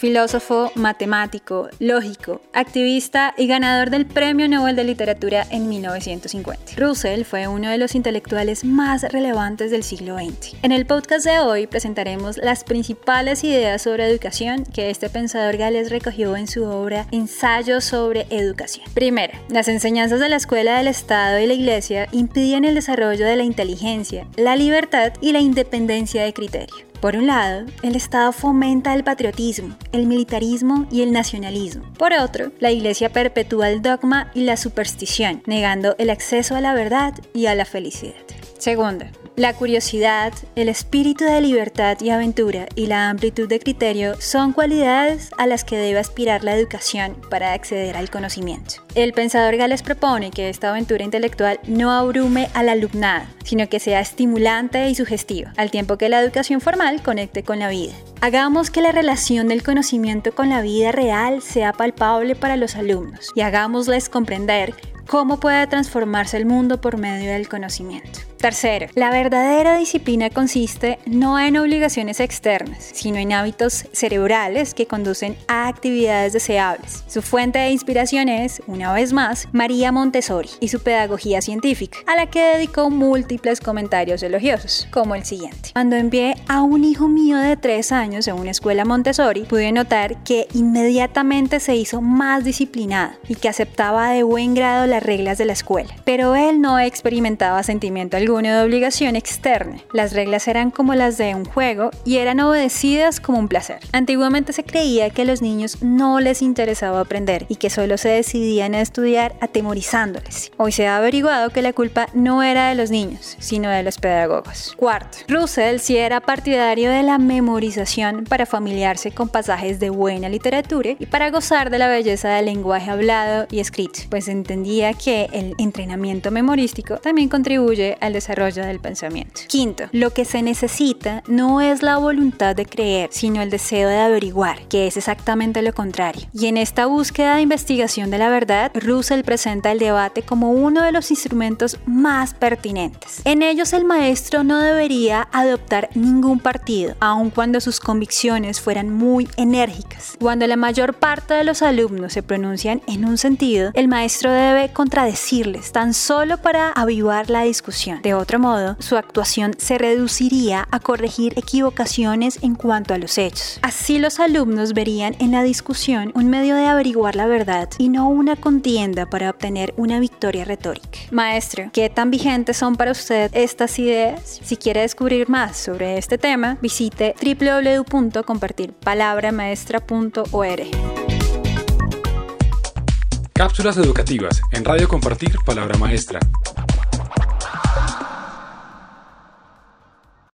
Filósofo, matemático, lógico, activista y ganador del Premio Nobel de Literatura en 1950. Russell fue uno de los intelectuales más relevantes del siglo XX. En el podcast de hoy presentaremos las principales ideas sobre educación que este pensador galés recogió en su obra Ensayo sobre Educación. Primera, las enseñanzas de la escuela del Estado y la Iglesia impiden el desarrollo de la inteligencia, la libertad y la independencia de criterio. Por un lado, el Estado fomenta el patriotismo, el militarismo y el nacionalismo. Por otro, la Iglesia perpetúa el dogma y la superstición, negando el acceso a la verdad y a la felicidad. Segunda, la curiosidad, el espíritu de libertad y aventura y la amplitud de criterio son cualidades a las que debe aspirar la educación para acceder al conocimiento. El pensador Gales propone que esta aventura intelectual no abrume al alumnado, sino que sea estimulante y sugestiva, al tiempo que la educación formal conecte con la vida. Hagamos que la relación del conocimiento con la vida real sea palpable para los alumnos y hagámosles comprender cómo puede transformarse el mundo por medio del conocimiento. Tercero, la verdadera disciplina consiste no en obligaciones externas, sino en hábitos cerebrales que conducen a actividades deseables. Su fuente de inspiración es, una vez más, María Montessori y su pedagogía científica, a la que dedicó múltiples comentarios elogiosos, como el siguiente. Cuando envié a un hijo mío de tres años a una escuela Montessori, pude notar que inmediatamente se hizo más disciplinado y que aceptaba de buen grado las reglas de la escuela, pero él no experimentaba sentimiento alguno de obligación externa. Las reglas eran como las de un juego y eran obedecidas como un placer. Antiguamente se creía que a los niños no les interesaba aprender y que solo se decidían a estudiar atemorizándoles. Hoy se ha averiguado que la culpa no era de los niños, sino de los pedagogos. Cuarto, Russell sí era partidario de la memorización para familiarse con pasajes de buena literatura y para gozar de la belleza del lenguaje hablado y escrito, pues entendía que el entrenamiento memorístico también contribuye al desarrollo del pensamiento. Quinto, lo que se necesita no es la voluntad de creer, sino el deseo de averiguar, que es exactamente lo contrario. Y en esta búsqueda de investigación de la verdad, Russell presenta el debate como uno de los instrumentos más pertinentes. En ellos el maestro no debería adoptar ningún partido, aun cuando sus convicciones fueran muy enérgicas. Cuando la mayor parte de los alumnos se pronuncian en un sentido, el maestro debe contradecirles tan solo para avivar la discusión. De otro modo, su actuación se reduciría a corregir equivocaciones en cuanto a los hechos. Así los alumnos verían en la discusión un medio de averiguar la verdad y no una contienda para obtener una victoria retórica. Maestro, ¿qué tan vigentes son para usted estas ideas? Si quiere descubrir más sobre este tema, visite www.compartirpalabramaestra.org. Cápsulas educativas en Radio Compartir Palabra Maestra.